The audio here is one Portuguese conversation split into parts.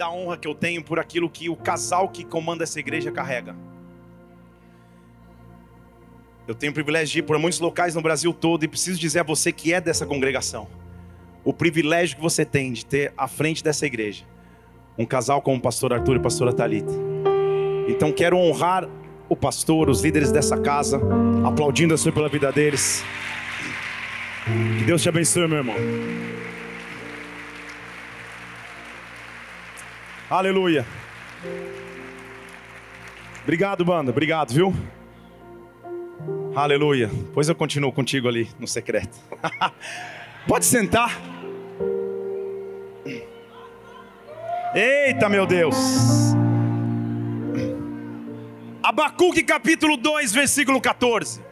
da honra que eu tenho por aquilo que o casal que comanda essa igreja carrega. Eu tenho o privilégio de ir por muitos locais no Brasil todo e preciso dizer a você que é dessa congregação. O privilégio que você tem de ter à frente dessa igreja um casal como o pastor Arthur e a pastora Talita. Então quero honrar o pastor, os líderes dessa casa, aplaudindo a sua pela vida deles. Que Deus te abençoe, meu irmão. Aleluia. Obrigado, banda. Obrigado, viu? Aleluia. Pois eu continuo contigo ali no secreto. Pode sentar. Eita, meu Deus. Abacuque capítulo 2, versículo 14.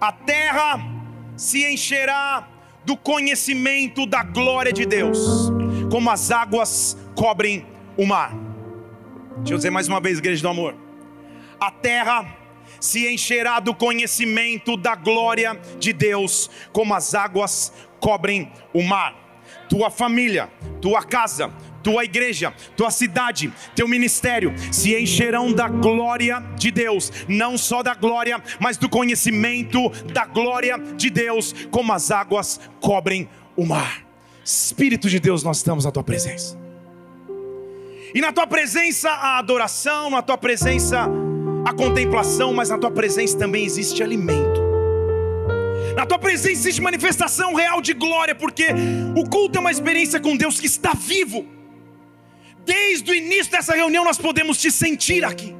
A terra se encherá do conhecimento da glória de Deus, como as águas cobrem o mar. Deixa eu dizer mais uma vez, igreja do amor. A terra se encherá do conhecimento da glória de Deus, como as águas cobrem o mar. Tua família, tua casa, tua igreja, tua cidade, teu ministério se encherão da glória de Deus, não só da glória, mas do conhecimento da glória de Deus, como as águas cobrem o mar. Espírito de Deus, nós estamos na tua presença. E na tua presença a adoração, na tua presença a contemplação, mas na tua presença também existe alimento. Na tua presença existe manifestação real de glória, porque o culto é uma experiência com Deus que está vivo. Desde o início dessa reunião nós podemos te sentir aqui.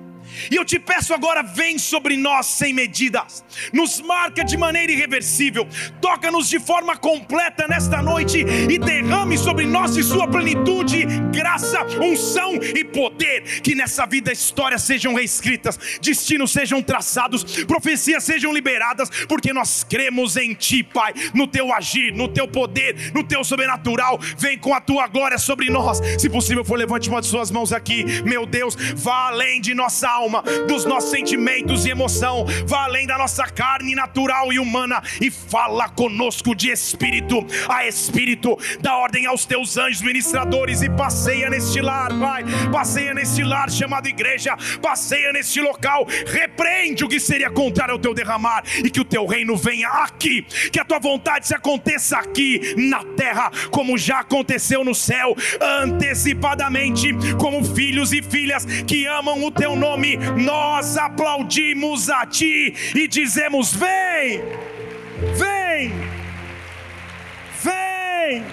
E eu te peço agora, vem sobre nós sem medidas, nos marca de maneira irreversível, toca-nos de forma completa nesta noite e derrame sobre nós de sua plenitude, graça, unção e poder. Que nessa vida histórias sejam reescritas, destinos sejam traçados, profecias sejam liberadas, porque nós cremos em Ti, Pai, no Teu agir, no Teu poder, no Teu sobrenatural. Vem com a Tua glória sobre nós. Se possível for, levante uma de Suas mãos aqui, meu Deus, vá além de nossa alma alma, dos nossos sentimentos e emoção, vá além da nossa carne natural e humana e fala conosco de espírito a espírito, dá ordem aos teus anjos ministradores e passeia neste lar, Pai, passeia neste lar chamado igreja, passeia neste local, repreende o que seria contrário ao teu derramar e que o teu reino venha aqui, que a tua vontade se aconteça aqui na terra, como já aconteceu no céu, antecipadamente, como filhos e filhas que amam o teu nome nós aplaudimos a Ti e dizemos: Vem, vem, vem.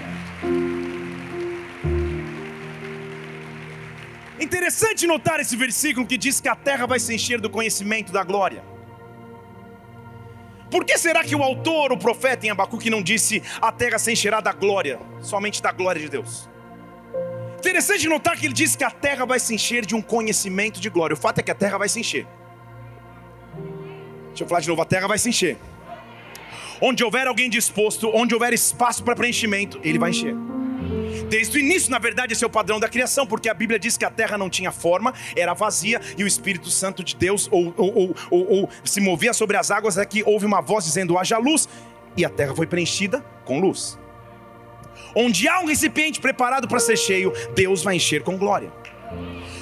Interessante notar esse versículo que diz que a terra vai se encher do conhecimento da glória. Por que será que o autor, o profeta em Abacuque, não disse a terra se encherá da glória, somente da glória de Deus? Interessante notar que ele diz que a terra vai se encher de um conhecimento de glória. O fato é que a terra vai se encher. Deixa eu falar de novo: a terra vai se encher. Onde houver alguém disposto, onde houver espaço para preenchimento, ele vai encher. Desde o início, na verdade, esse é o padrão da criação, porque a Bíblia diz que a terra não tinha forma, era vazia, e o Espírito Santo de Deus ou, ou, ou, ou se movia sobre as águas, é que houve uma voz dizendo: haja luz, e a terra foi preenchida com luz. Onde há um recipiente preparado para ser cheio, Deus vai encher com glória.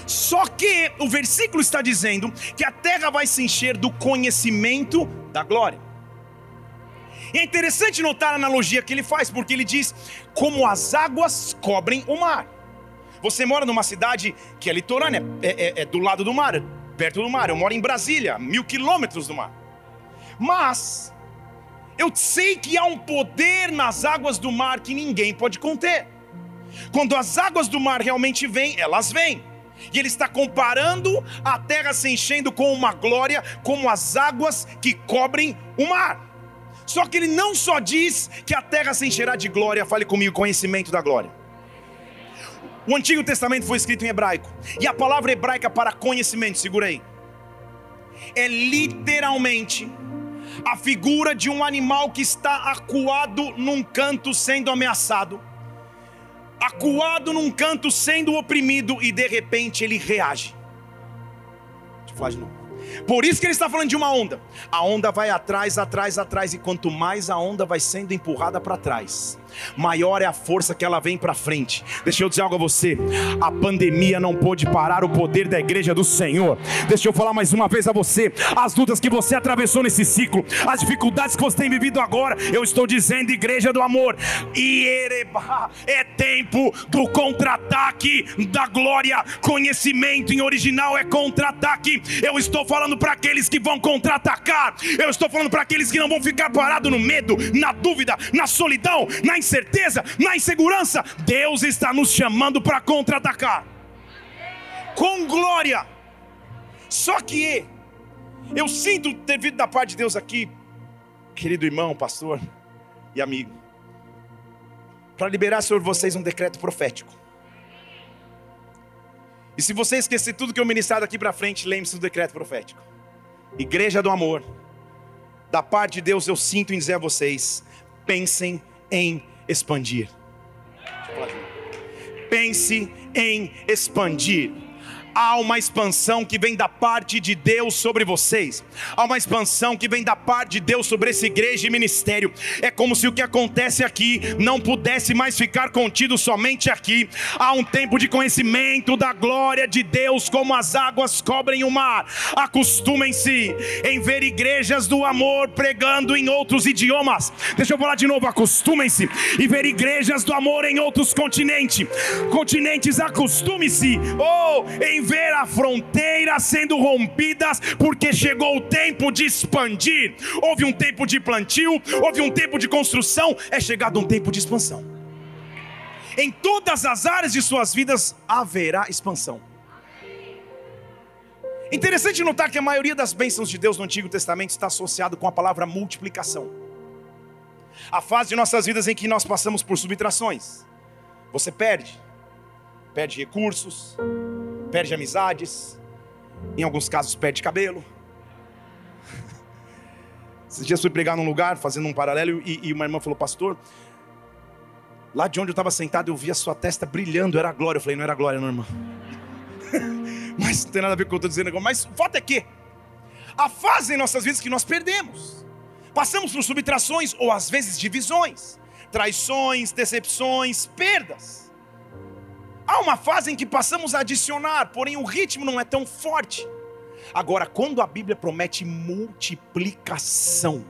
Só que o versículo está dizendo que a terra vai se encher do conhecimento da glória. E é interessante notar a analogia que ele faz, porque ele diz: como as águas cobrem o mar. Você mora numa cidade que é litorânea, é, é, é do lado do mar, perto do mar. Eu moro em Brasília, mil quilômetros do mar. Mas eu sei que há um poder nas águas do mar que ninguém pode conter. Quando as águas do mar realmente vêm, elas vêm. E ele está comparando a terra se enchendo com uma glória, como as águas que cobrem o mar. Só que ele não só diz que a terra se encherá de glória, fale comigo, conhecimento da glória. O Antigo Testamento foi escrito em hebraico, e a palavra hebraica para conhecimento, segura aí, é literalmente a figura de um animal que está acuado num canto sendo ameaçado, acuado num canto sendo oprimido e de repente ele reage. Deixa eu falar de novo. Por isso que ele está falando de uma onda. A onda vai atrás, atrás, atrás, e quanto mais a onda vai sendo empurrada para trás, maior é a força que ela vem para frente. Deixa eu dizer algo a você: a pandemia não pôde parar o poder da igreja do Senhor. Deixa eu falar mais uma vez a você: as lutas que você atravessou nesse ciclo, as dificuldades que você tem vivido agora, eu estou dizendo, igreja do amor, é tempo do contra-ataque da glória. Conhecimento em original é contra-ataque. Eu estou falando para aqueles que vão contra-atacar, eu estou falando para aqueles que não vão ficar parados no medo, na dúvida, na solidão, na incerteza, na insegurança. Deus está nos chamando para contra-atacar com glória. Só que eu sinto ter vindo da parte de Deus aqui, querido irmão, pastor e amigo, para liberar sobre vocês um decreto profético. E se você esquecer tudo que eu ministrar daqui para frente, lembre-se do decreto profético. Igreja do amor, da parte de Deus eu sinto em dizer a vocês: pensem em expandir. Pense em expandir há uma expansão que vem da parte de Deus sobre vocês, há uma expansão que vem da parte de Deus sobre essa igreja e ministério. É como se o que acontece aqui não pudesse mais ficar contido somente aqui. Há um tempo de conhecimento da glória de Deus, como as águas cobrem o mar. Acostumem-se em ver igrejas do amor pregando em outros idiomas. Deixa eu falar de novo: acostumem-se em ver igrejas do amor em outros continentes. Continentes, acostume-se. Oh, em ver a fronteira sendo rompidas, porque chegou o tempo de expandir. Houve um tempo de plantio, houve um tempo de construção, é chegado um tempo de expansão. Em todas as áreas de suas vidas haverá expansão. Interessante notar que a maioria das bênçãos de Deus no Antigo Testamento está associado com a palavra multiplicação. A fase de nossas vidas em que nós passamos por subtrações. Você perde, perde recursos, perde amizades, em alguns casos perde cabelo. Esses dias fui pregar num lugar, fazendo um paralelo, e, e uma irmã falou, pastor, lá de onde eu estava sentado, eu vi a sua testa brilhando, era glória. Eu falei, não era glória, não, irmã. mas não tem nada a ver com o que eu estou dizendo agora. Mas fato é que a fase em nossas vidas que nós perdemos. Passamos por subtrações ou às vezes divisões, traições, decepções, perdas. Há uma fase em que passamos a adicionar, porém o ritmo não é tão forte. Agora, quando a Bíblia promete multiplicação,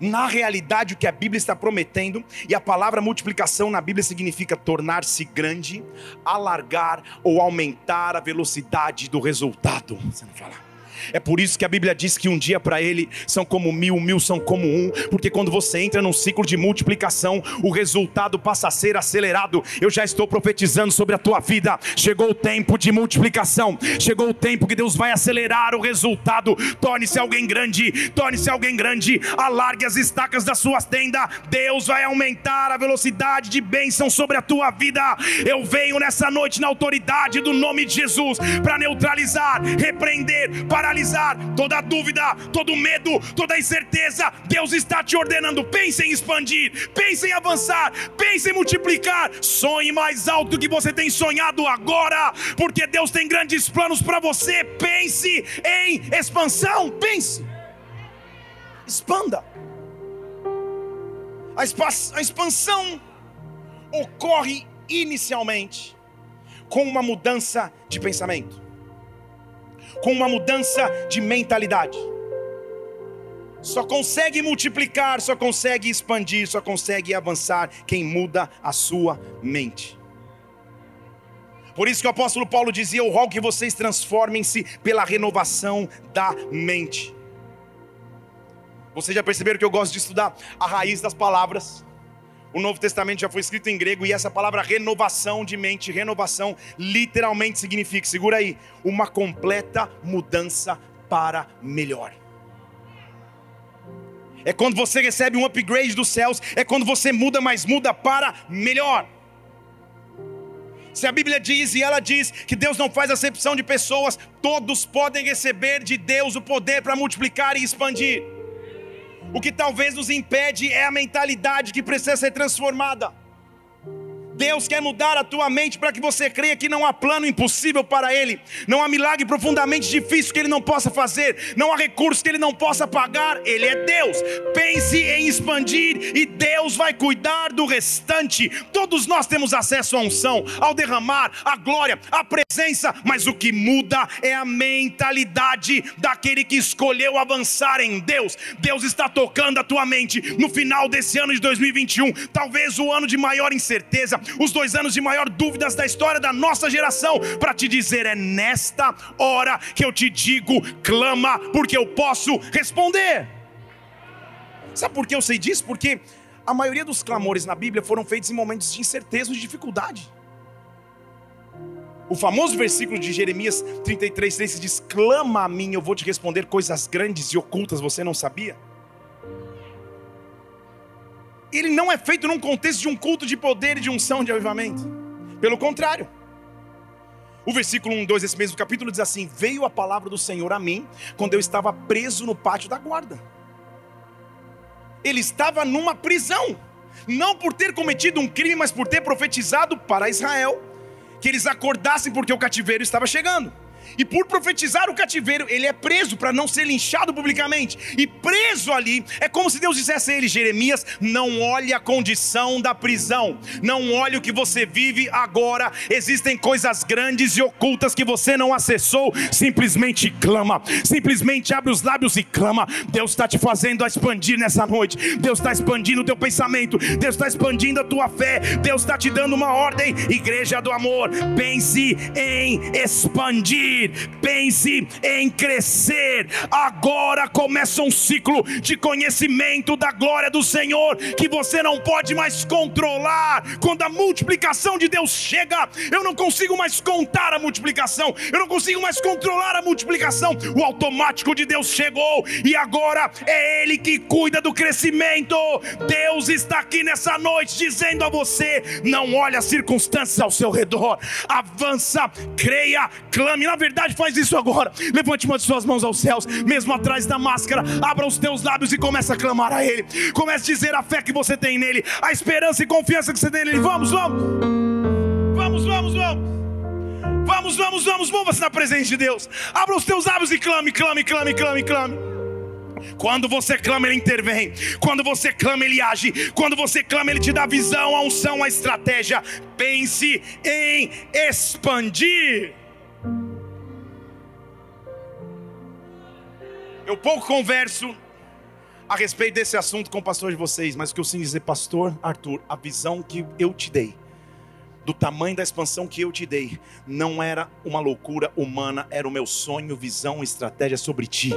na realidade, o que a Bíblia está prometendo, e a palavra multiplicação na Bíblia significa tornar-se grande, alargar ou aumentar a velocidade do resultado. Você não fala. É por isso que a Bíblia diz que um dia para ele são como mil, mil são como um, porque quando você entra num ciclo de multiplicação, o resultado passa a ser acelerado. Eu já estou profetizando sobre a tua vida. Chegou o tempo de multiplicação, chegou o tempo que Deus vai acelerar o resultado. Torne-se alguém grande, torne-se alguém grande, alargue as estacas da sua tenda. Deus vai aumentar a velocidade de bênção sobre a tua vida. Eu venho nessa noite na autoridade do nome de Jesus para neutralizar, repreender, para paralisar toda dúvida, todo medo, toda incerteza. Deus está te ordenando. Pense em expandir, pense em avançar, pense em multiplicar. Sonhe mais alto do que você tem sonhado agora, porque Deus tem grandes planos para você. Pense em expansão. Pense, expanda. A expansão ocorre inicialmente com uma mudança de pensamento com uma mudança de mentalidade. Só consegue multiplicar, só consegue expandir, só consegue avançar quem muda a sua mente. Por isso que o apóstolo Paulo dizia: Eu rogo que vocês transformem-se pela renovação da mente. Vocês já perceberam que eu gosto de estudar a raiz das palavras? O Novo Testamento já foi escrito em grego e essa palavra renovação de mente, renovação, literalmente significa, segura aí, uma completa mudança para melhor. É quando você recebe um upgrade dos céus, é quando você muda, mas muda para melhor. Se a Bíblia diz e ela diz que Deus não faz acepção de pessoas, todos podem receber de Deus o poder para multiplicar e expandir. O que talvez nos impede é a mentalidade que precisa ser transformada. Deus quer mudar a tua mente para que você creia que não há plano impossível para Ele, não há milagre profundamente difícil que Ele não possa fazer, não há recurso que Ele não possa pagar. Ele é Deus. Pense em expandir e Deus vai cuidar do restante. Todos nós temos acesso à unção, ao derramar, à glória, à presença, mas o que muda é a mentalidade daquele que escolheu avançar em Deus. Deus está tocando a tua mente no final desse ano de 2021, talvez o ano de maior incerteza, os dois anos de maior dúvidas da história da nossa geração, para te dizer: é nesta hora que eu te digo, clama, porque eu posso responder. Sabe por que eu sei disso? Porque a maioria dos clamores na Bíblia foram feitos em momentos de incerteza ou de dificuldade. O famoso versículo de Jeremias 33, 3 diz: Clama a mim, eu vou te responder coisas grandes e ocultas, você não sabia? Ele não é feito num contexto de um culto de poder e de unção de avivamento. Pelo contrário. O versículo 1, 2 desse mesmo capítulo diz assim: Veio a palavra do Senhor a mim quando eu estava preso no pátio da guarda. Ele estava numa prisão, não por ter cometido um crime, mas por ter profetizado para Israel que eles acordassem porque o cativeiro estava chegando. E por profetizar o cativeiro, ele é preso para não ser linchado publicamente. E preso ali, é como se Deus dissesse a ele: Jeremias, não olhe a condição da prisão, não olhe o que você vive agora. Existem coisas grandes e ocultas que você não acessou. Simplesmente clama, simplesmente abre os lábios e clama. Deus está te fazendo expandir nessa noite. Deus está expandindo o teu pensamento. Deus está expandindo a tua fé. Deus está te dando uma ordem. Igreja do amor, pense em expandir pense em crescer. Agora começa um ciclo de conhecimento da glória do Senhor que você não pode mais controlar. Quando a multiplicação de Deus chega, eu não consigo mais contar a multiplicação, eu não consigo mais controlar a multiplicação. O automático de Deus chegou e agora é Ele que cuida do crescimento. Deus está aqui nessa noite dizendo a você: não olhe as circunstâncias ao seu redor, avança, creia, clame. Na verdade, verdade, faz isso agora. Levante uma de suas mãos aos céus, mesmo atrás da máscara. Abra os teus lábios e comece a clamar a Ele. Comece a dizer a fé que você tem nele, a esperança e confiança que você tem nele. Vamos, vamos, vamos, vamos, vamos. Vamos, vamos, vamos, mova-se na presença de Deus. Abra os teus lábios e clame, clame, clame, clame, clame. Quando você clama, Ele intervém. Quando você clama, Ele age. Quando você clama, Ele te dá visão, a unção, a estratégia. Pense em expandir. Eu pouco converso a respeito desse assunto com o pastor de vocês, mas o que eu sinto dizer, pastor Arthur, a visão que eu te dei do tamanho da expansão que eu te dei, não era uma loucura humana, era o meu sonho, visão, estratégia sobre ti.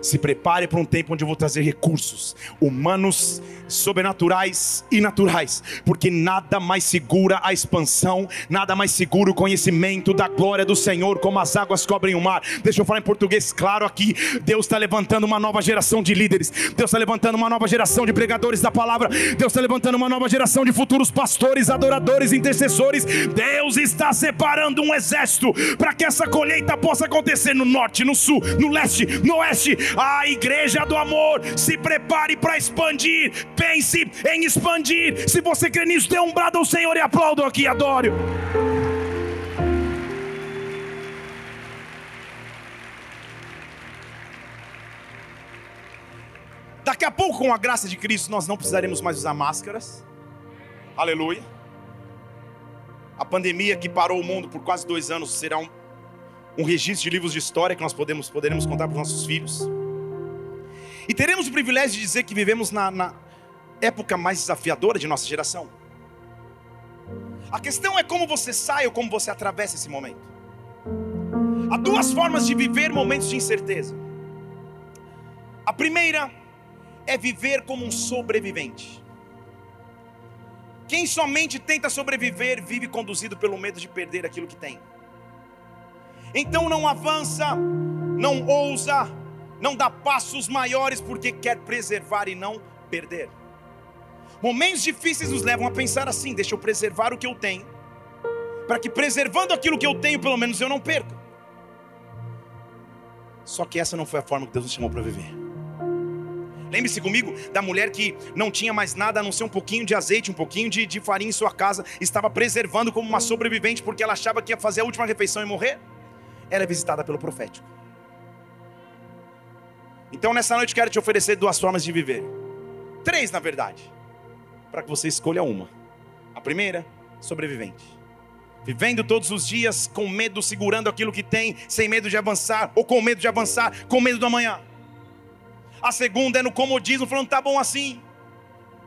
Se prepare para um tempo onde eu vou trazer recursos humanos, sobrenaturais e naturais, porque nada mais segura a expansão, nada mais segura o conhecimento da glória do Senhor, como as águas cobrem o mar. Deixa eu falar em português claro aqui: Deus está levantando uma nova geração de líderes, Deus está levantando uma nova geração de pregadores da palavra, Deus está levantando uma nova geração de futuros pastores, adoradores, intercessores pastores, Deus está separando um exército para que essa colheita possa acontecer no norte, no sul, no leste, no oeste. A igreja do amor se prepare para expandir. Pense em expandir. Se você crê nisso, dê um brado ao Senhor e aplaudo aqui, adoro. Daqui a pouco, com a graça de Cristo, nós não precisaremos mais usar máscaras. Aleluia. A pandemia que parou o mundo por quase dois anos será um, um registro de livros de história que nós podemos, poderemos contar para os nossos filhos. E teremos o privilégio de dizer que vivemos na, na época mais desafiadora de nossa geração. A questão é como você sai ou como você atravessa esse momento. Há duas formas de viver momentos de incerteza. A primeira é viver como um sobrevivente. Quem somente tenta sobreviver vive conduzido pelo medo de perder aquilo que tem. Então não avança, não ousa, não dá passos maiores porque quer preservar e não perder. Momentos difíceis nos levam a pensar assim: deixa eu preservar o que eu tenho, para que preservando aquilo que eu tenho, pelo menos eu não perca. Só que essa não foi a forma que Deus nos chamou para viver. Lembre-se comigo da mulher que não tinha mais nada a não ser um pouquinho de azeite, um pouquinho de, de farinha em sua casa, estava preservando como uma sobrevivente porque ela achava que ia fazer a última refeição e morrer. Ela é visitada pelo profético. Então nessa noite quero te oferecer duas formas de viver. Três, na verdade. Para que você escolha uma. A primeira, sobrevivente. Vivendo todos os dias com medo, segurando aquilo que tem, sem medo de avançar, ou com medo de avançar, com medo do amanhã. A segunda é no comodismo, falando: tá bom assim,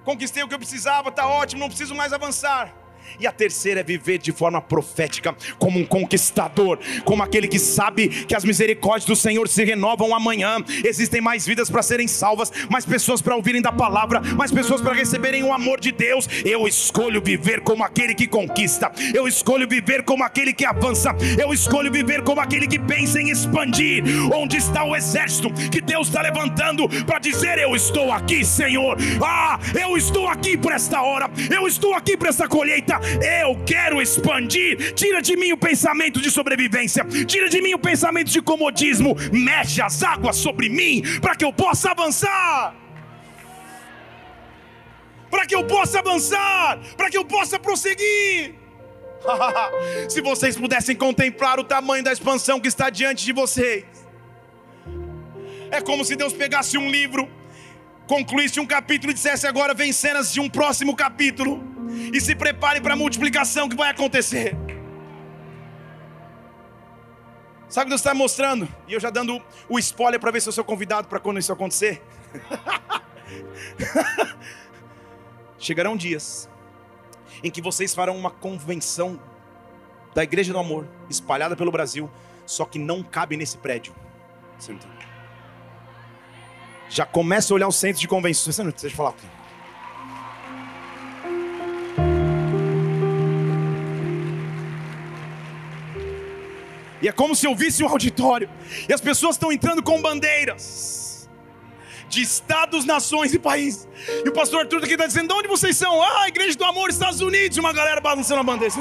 conquistei o que eu precisava, tá ótimo, não preciso mais avançar. E a terceira é viver de forma profética, como um conquistador, como aquele que sabe que as misericórdias do Senhor se renovam amanhã. Existem mais vidas para serem salvas, mais pessoas para ouvirem da palavra, mais pessoas para receberem o amor de Deus. Eu escolho viver como aquele que conquista, eu escolho viver como aquele que avança, eu escolho viver como aquele que pensa em expandir. Onde está o exército que Deus está levantando para dizer: Eu estou aqui, Senhor. Ah, eu estou aqui por esta hora, eu estou aqui por esta colheita eu quero expandir. Tira de mim o pensamento de sobrevivência, tira de mim o pensamento de comodismo, mexe as águas sobre mim para que eu possa avançar. Para que eu possa avançar, para que eu possa prosseguir. Se vocês pudessem contemplar o tamanho da expansão que está diante de vocês, é como se Deus pegasse um livro, concluísse um capítulo e dissesse: agora vem cenas de um próximo capítulo e se prepare para a multiplicação que vai acontecer. Sabe o que Deus está mostrando? E eu já dando o spoiler para ver se eu sou convidado para quando isso acontecer. Chegarão dias em que vocês farão uma convenção da Igreja do Amor, espalhada pelo Brasil, só que não cabe nesse prédio. Já começa a olhar o centro de convenções. Você não precisa falar. E é como se eu visse um auditório. E as pessoas estão entrando com bandeiras de estados, nações e países. E o pastor Arthur aqui está dizendo: de onde vocês são? Ah, Igreja do Amor, Estados Unidos. Uma galera balançando a bandeira.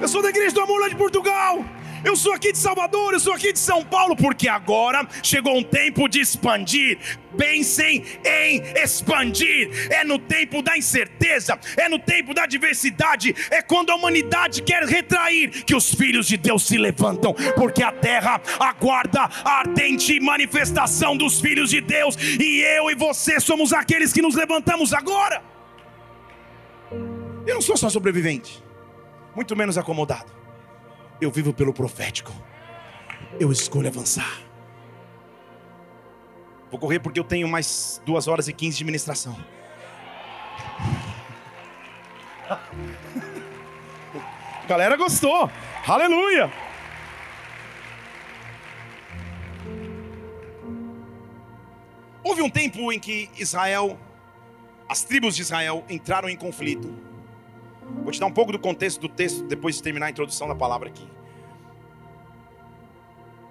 Eu sou da Igreja do Amor lá de Portugal. Eu sou aqui de Salvador, eu sou aqui de São Paulo, porque agora chegou um tempo de expandir. Pensem em expandir. É no tempo da incerteza, é no tempo da diversidade, é quando a humanidade quer retrair que os filhos de Deus se levantam, porque a terra aguarda a ardente manifestação dos filhos de Deus, e eu e você somos aqueles que nos levantamos agora. Eu não sou só sobrevivente, muito menos acomodado. Eu vivo pelo profético. Eu escolho avançar. Vou correr porque eu tenho mais duas horas e quinze de ministração. Galera gostou. Aleluia. Houve um tempo em que Israel, as tribos de Israel entraram em conflito Vou te dar um pouco do contexto do texto depois de terminar a introdução da palavra aqui.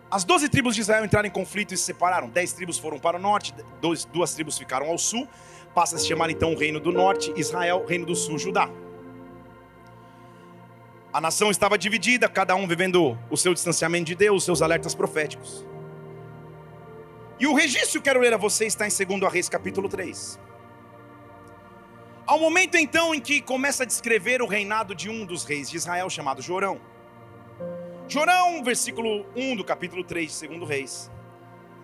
As doze tribos de Israel entraram em conflito e se separaram. Dez tribos foram para o norte, dois, duas tribos ficaram ao sul. Passa a se chamar então o reino do norte, Israel, reino do sul, Judá. A nação estava dividida, cada um vivendo o seu distanciamento de Deus, os seus alertas proféticos. E o registro que eu quero ler a você está em 2 Reis, capítulo 3. Ao momento então em que começa a descrever o reinado de um dos reis de Israel, chamado Jorão. Jorão, versículo 1 do capítulo 3 de 2 Reis,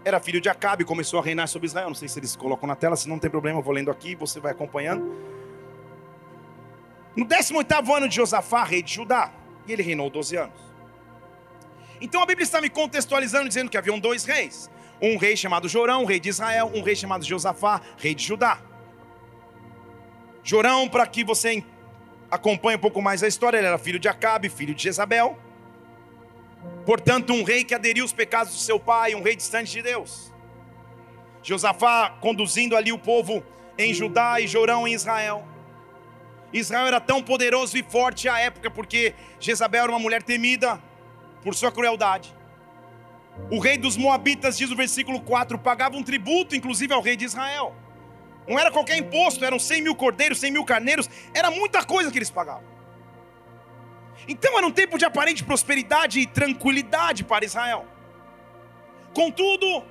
era filho de Acabe e começou a reinar sobre Israel. Não sei se eles colocam na tela, se não tem problema, eu vou lendo aqui, você vai acompanhando. No 18 ano de Josafá, rei de Judá, e ele reinou 12 anos. Então a Bíblia está me contextualizando, dizendo que haviam dois reis: um rei chamado Jorão, rei de Israel, um rei chamado Josafá, rei de Judá. Jorão, para que você acompanhe um pouco mais a história, ele era filho de Acabe, filho de Jezabel. Portanto, um rei que aderiu aos pecados do seu pai, um rei distante de Deus. Josafá conduzindo ali o povo em Judá e Jorão em Israel. Israel era tão poderoso e forte à época porque Jezabel era uma mulher temida por sua crueldade. O rei dos Moabitas, diz o versículo 4, pagava um tributo, inclusive ao rei de Israel. Não era qualquer imposto, eram 100 mil cordeiros, 100 mil carneiros, era muita coisa que eles pagavam. Então era um tempo de aparente prosperidade e tranquilidade para Israel. Contudo,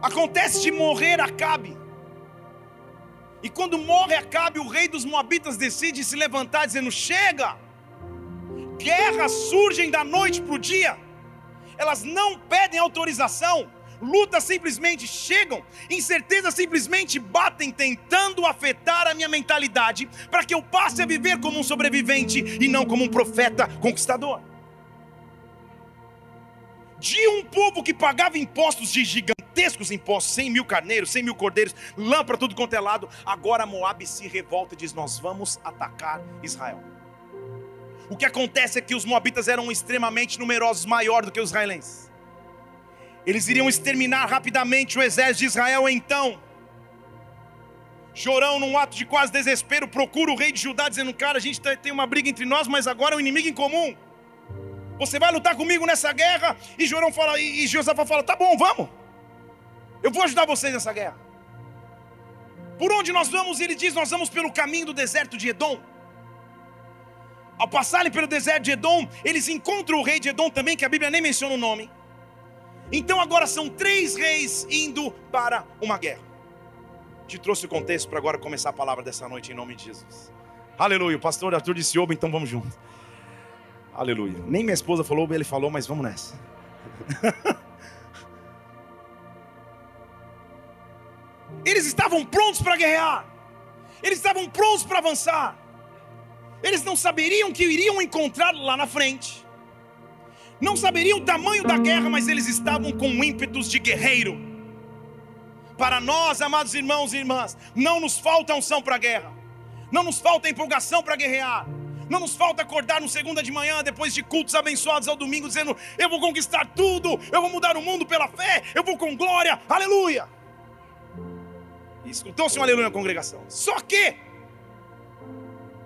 Acontece de morrer Acabe. E quando morre Acabe, o rei dos Moabitas decide se levantar, dizendo: Chega! Guerras surgem da noite para o dia, elas não pedem autorização, lutas simplesmente chegam, incertezas simplesmente batem, tentando afetar a minha mentalidade, para que eu passe a viver como um sobrevivente e não como um profeta conquistador. De um povo que pagava impostos de gigantescos impostos, 100 mil carneiros, 100 mil cordeiros, lã para tudo quanto é lado, agora Moab se revolta e diz: Nós vamos atacar Israel. O que acontece é que os moabitas eram extremamente numerosos, maior do que os israelenses. Eles iriam exterminar rapidamente o exército de Israel, então. Chorão, num ato de quase desespero, procura o rei de Judá, dizendo: Cara, a gente tá, tem uma briga entre nós, mas agora é um inimigo em comum. Você vai lutar comigo nessa guerra? E Jorão fala, e Josafá fala: Tá bom, vamos. Eu vou ajudar vocês nessa guerra. Por onde nós vamos? Ele diz: Nós vamos pelo caminho do deserto de Edom. Ao passarem pelo deserto de Edom, eles encontram o rei de Edom também, que a Bíblia nem menciona o nome. Então agora são três reis indo para uma guerra. Te trouxe o contexto para agora começar a palavra dessa noite em nome de Jesus. Aleluia. O pastor Arthur disse oba, então vamos juntos. Aleluia. Nem minha esposa falou, ele falou, mas vamos nessa. Eles estavam prontos para guerrear. Eles estavam prontos para avançar. Eles não saberiam que iriam encontrar lá na frente. Não saberiam o tamanho da guerra, mas eles estavam com ímpetos de guerreiro. Para nós, amados irmãos e irmãs, não nos falta unção para a guerra. Não nos falta empolgação para guerrear. Não nos falta acordar no segunda de manhã, depois de cultos abençoados ao domingo, dizendo: Eu vou conquistar tudo, eu vou mudar o mundo pela fé, eu vou com glória, aleluia. Escutou-se um aleluia na congregação. Só que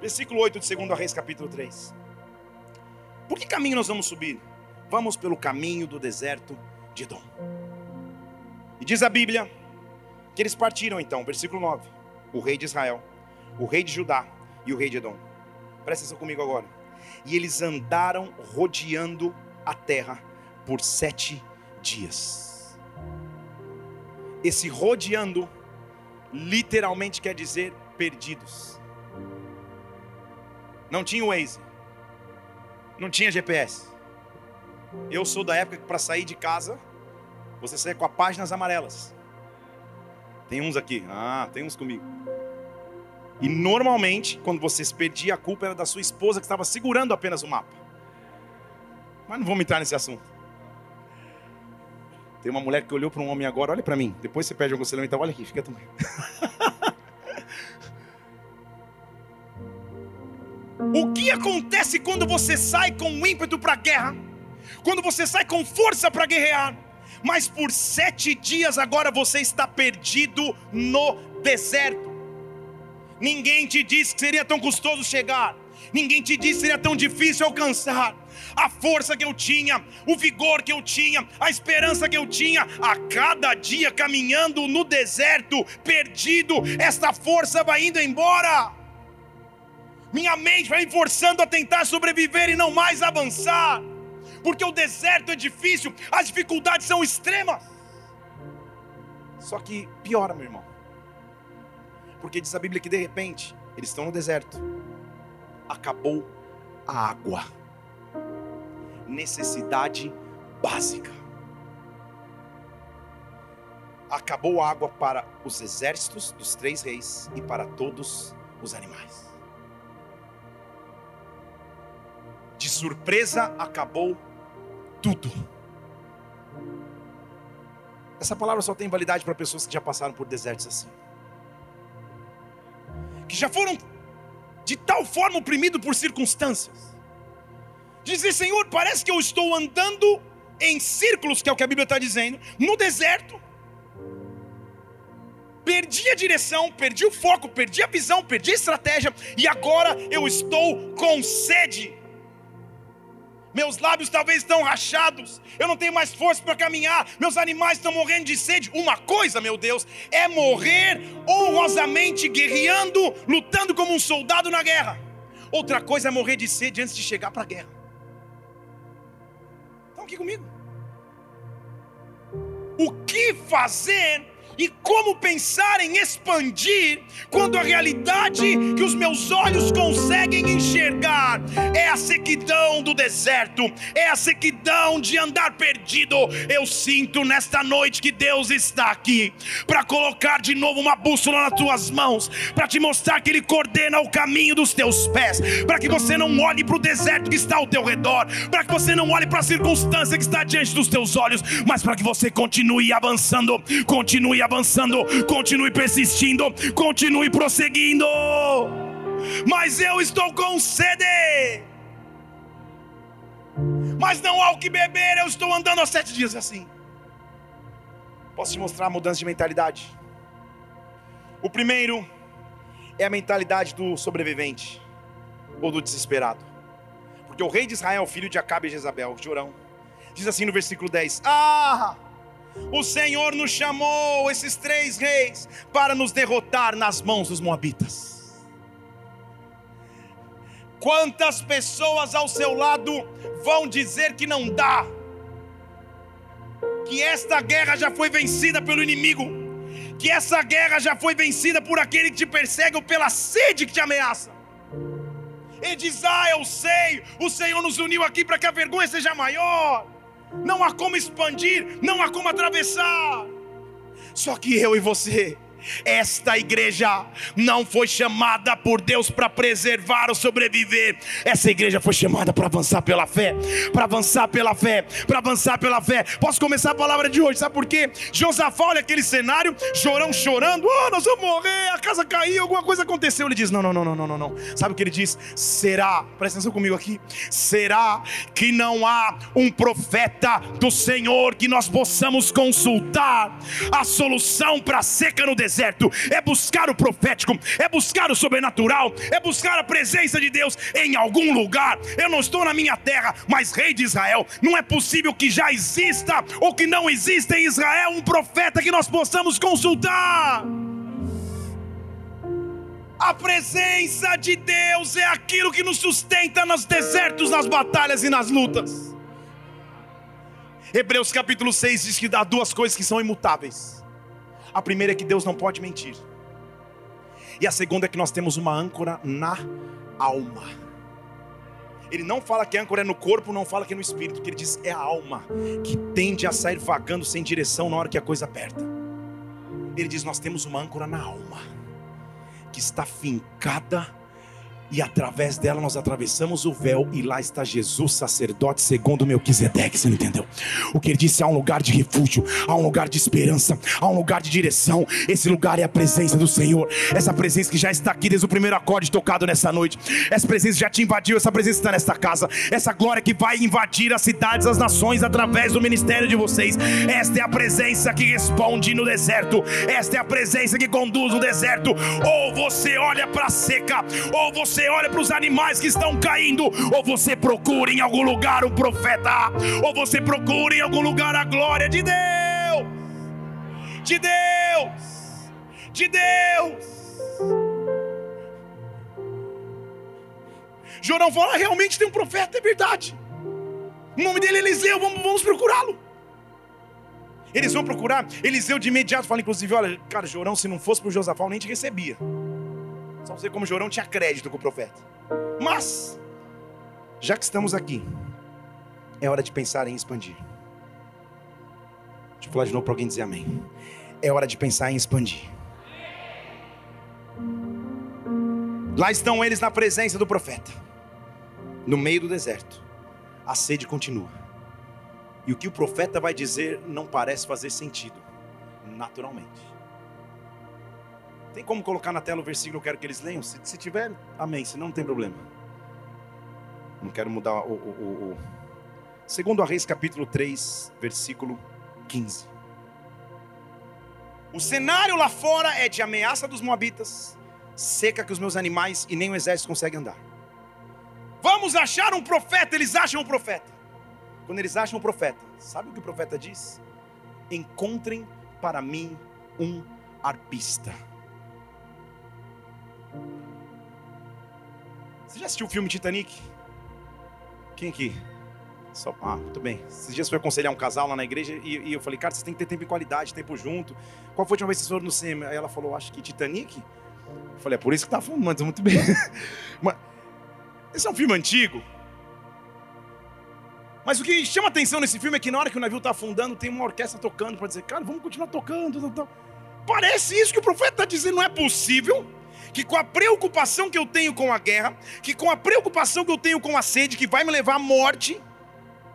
Versículo 8 de 2 Reis, capítulo 3. Por que caminho nós vamos subir? Vamos pelo caminho do deserto de Edom. E diz a Bíblia que eles partiram então, versículo 9: o rei de Israel, o rei de Judá e o rei de Edom. Presta atenção comigo agora. E eles andaram rodeando a terra por sete dias. Esse rodeando literalmente quer dizer perdidos. Não tinha Waze. Não tinha GPS. Eu sou da época que para sair de casa, você saia com as páginas amarelas. Tem uns aqui. Ah, tem uns comigo. E normalmente, quando você se perdia, a culpa era da sua esposa que estava segurando apenas o mapa. Mas não vamos entrar nesse assunto. Tem uma mulher que olhou para um homem agora, olha para mim. Depois você pede algum conselho, então olha aqui, fica também. O que acontece quando você sai com ímpeto para a guerra? Quando você sai com força para guerrear? Mas por sete dias agora você está perdido no deserto. Ninguém te disse que seria tão custoso chegar. Ninguém te disse que seria tão difícil alcançar. A força que eu tinha, o vigor que eu tinha, a esperança que eu tinha, a cada dia caminhando no deserto, perdido, esta força vai indo embora. Minha mente vai me forçando a tentar sobreviver e não mais avançar. Porque o deserto é difícil, as dificuldades são extremas. Só que piora, meu irmão. Porque diz a Bíblia que de repente eles estão no deserto. Acabou a água. Necessidade básica. Acabou a água para os exércitos dos três reis e para todos os animais. de surpresa acabou tudo. Essa palavra só tem validade para pessoas que já passaram por desertos assim. Que já foram de tal forma oprimidos por circunstâncias. Dizer, Senhor, parece que eu estou andando em círculos, que é o que a Bíblia está dizendo, no deserto. Perdi a direção, perdi o foco, perdi a visão, perdi a estratégia, e agora eu estou com sede meus lábios talvez estão rachados, eu não tenho mais força para caminhar, meus animais estão morrendo de sede. Uma coisa, meu Deus, é morrer honrosamente, guerreando, lutando como um soldado na guerra. Outra coisa é morrer de sede antes de chegar para a guerra. Estão aqui comigo? o que fazer e como pensar em expandir quando a realidade que os meus olhos conseguem enxergar é a sequidão do deserto, é a sequidão de andar perdido. Eu sinto nesta noite que Deus está aqui para colocar de novo uma bússola nas tuas mãos, para te mostrar que Ele coordena o caminho dos teus pés, para que você não olhe para o deserto que está ao teu redor, para que você não olhe para a circunstância que está diante dos teus olhos, mas para que você continue avançando, continue avançando avançando, continue persistindo, continue prosseguindo. Mas eu estou com sede. Mas não há o que beber, eu estou andando há sete dias assim. Posso te mostrar a mudança de mentalidade? O primeiro é a mentalidade do sobrevivente ou do desesperado. Porque o rei de Israel, filho de Acabe e Jezabel, Jorão, diz assim no versículo 10: Ah! O Senhor nos chamou, esses três reis, para nos derrotar nas mãos dos Moabitas. Quantas pessoas ao seu lado vão dizer que não dá, que esta guerra já foi vencida pelo inimigo, que essa guerra já foi vencida por aquele que te persegue ou pela sede que te ameaça. Ele diz: Ah, eu sei, o Senhor nos uniu aqui para que a vergonha seja maior não há como expandir, não há como atravessar. Só que eu e você esta igreja não foi chamada por Deus para preservar ou sobreviver. Essa igreja foi chamada para avançar pela fé, para avançar pela fé, para avançar pela fé. Posso começar a palavra de hoje, sabe por quê? Josafá olha aquele cenário, Jorão chorando, oh, nós vamos morrer, a casa caiu, alguma coisa aconteceu. Ele diz: Não, não, não, não, não, não, não. Sabe o que ele diz? Será, presta atenção comigo aqui, será que não há um profeta do Senhor que nós possamos consultar a solução para a seca no deserto? Deserto, é buscar o profético, é buscar o sobrenatural, é buscar a presença de Deus em algum lugar. Eu não estou na minha terra, mas rei de Israel, não é possível que já exista ou que não exista em Israel um profeta que nós possamos consultar. A presença de Deus é aquilo que nos sustenta nos desertos, nas batalhas e nas lutas. Hebreus capítulo 6 diz que dá duas coisas que são imutáveis a primeira é que Deus não pode mentir. E a segunda é que nós temos uma âncora na alma. Ele não fala que a âncora é no corpo, não fala que é no espírito, que ele diz é a alma que tende a sair vagando sem direção na hora que a coisa aperta. Ele diz: Nós temos uma âncora na alma que está fincada e através dela nós atravessamos o véu e lá está Jesus, sacerdote segundo Melquisedeque, você não entendeu? O que ele disse, há um lugar de refúgio, há um lugar de esperança, há um lugar de direção, esse lugar é a presença do Senhor, essa presença que já está aqui desde o primeiro acorde tocado nessa noite, essa presença já te invadiu, essa presença está nesta casa, essa glória que vai invadir as cidades, as nações através do ministério de vocês, esta é a presença que responde no deserto, esta é a presença que conduz no deserto, ou você olha para a seca, ou você você olha para os animais que estão caindo, ou você procura em algum lugar um profeta, ou você procura em algum lugar a glória de Deus, de Deus, de Deus. Jorão fala: realmente tem um profeta, é verdade. O nome dele é Eliseu, vamos, vamos procurá-lo. Eles vão procurar, Eliseu de imediato fala, inclusive, olha, cara, Jorão, se não fosse o Josafá, eu nem te recebia. Só você como Jorão tinha crédito com o profeta. Mas, já que estamos aqui, é hora de pensar em expandir. Deixa eu falar de novo para alguém dizer amém. É hora de pensar em expandir. Lá estão eles na presença do profeta, no meio do deserto. A sede continua. E o que o profeta vai dizer não parece fazer sentido, naturalmente. Tem como colocar na tela o versículo que eu quero que eles leiam? Se, se tiver, amém. Se não, não tem problema. Não quero mudar o, o, o, o. Segundo a Reis, capítulo 3, versículo 15. O cenário lá fora é de ameaça dos moabitas, seca que os meus animais e nem o exército conseguem andar. Vamos achar um profeta, eles acham um profeta. Quando eles acham um profeta, sabe o que o profeta diz? Encontrem para mim um arpista. Você já assistiu o filme Titanic? Quem aqui? Só, ah, muito bem. Esses dias foi aconselhar um casal lá na igreja e, e, eu falei, cara, vocês têm que ter tempo de qualidade, tempo junto. Qual foi a última vez que vocês foram no cinema? Aí ela falou, acho que Titanic. Eu falei, é por isso que tá fumando, muito bem. Mas, esse é um filme antigo. Mas o que chama atenção nesse filme é que na hora que o navio está afundando, tem uma orquestra tocando para dizer, cara, vamos continuar tocando. Parece isso que o profeta está dizendo, não é possível que com a preocupação que eu tenho com a guerra, que com a preocupação que eu tenho com a sede, que vai me levar à morte,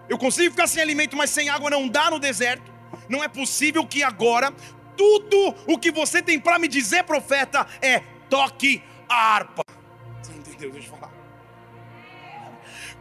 eu consigo ficar sem alimento, mas sem água não dá no deserto. Não é possível que agora tudo o que você tem para me dizer, profeta, é toque a harpa. Você entendeu? Deixa eu falar.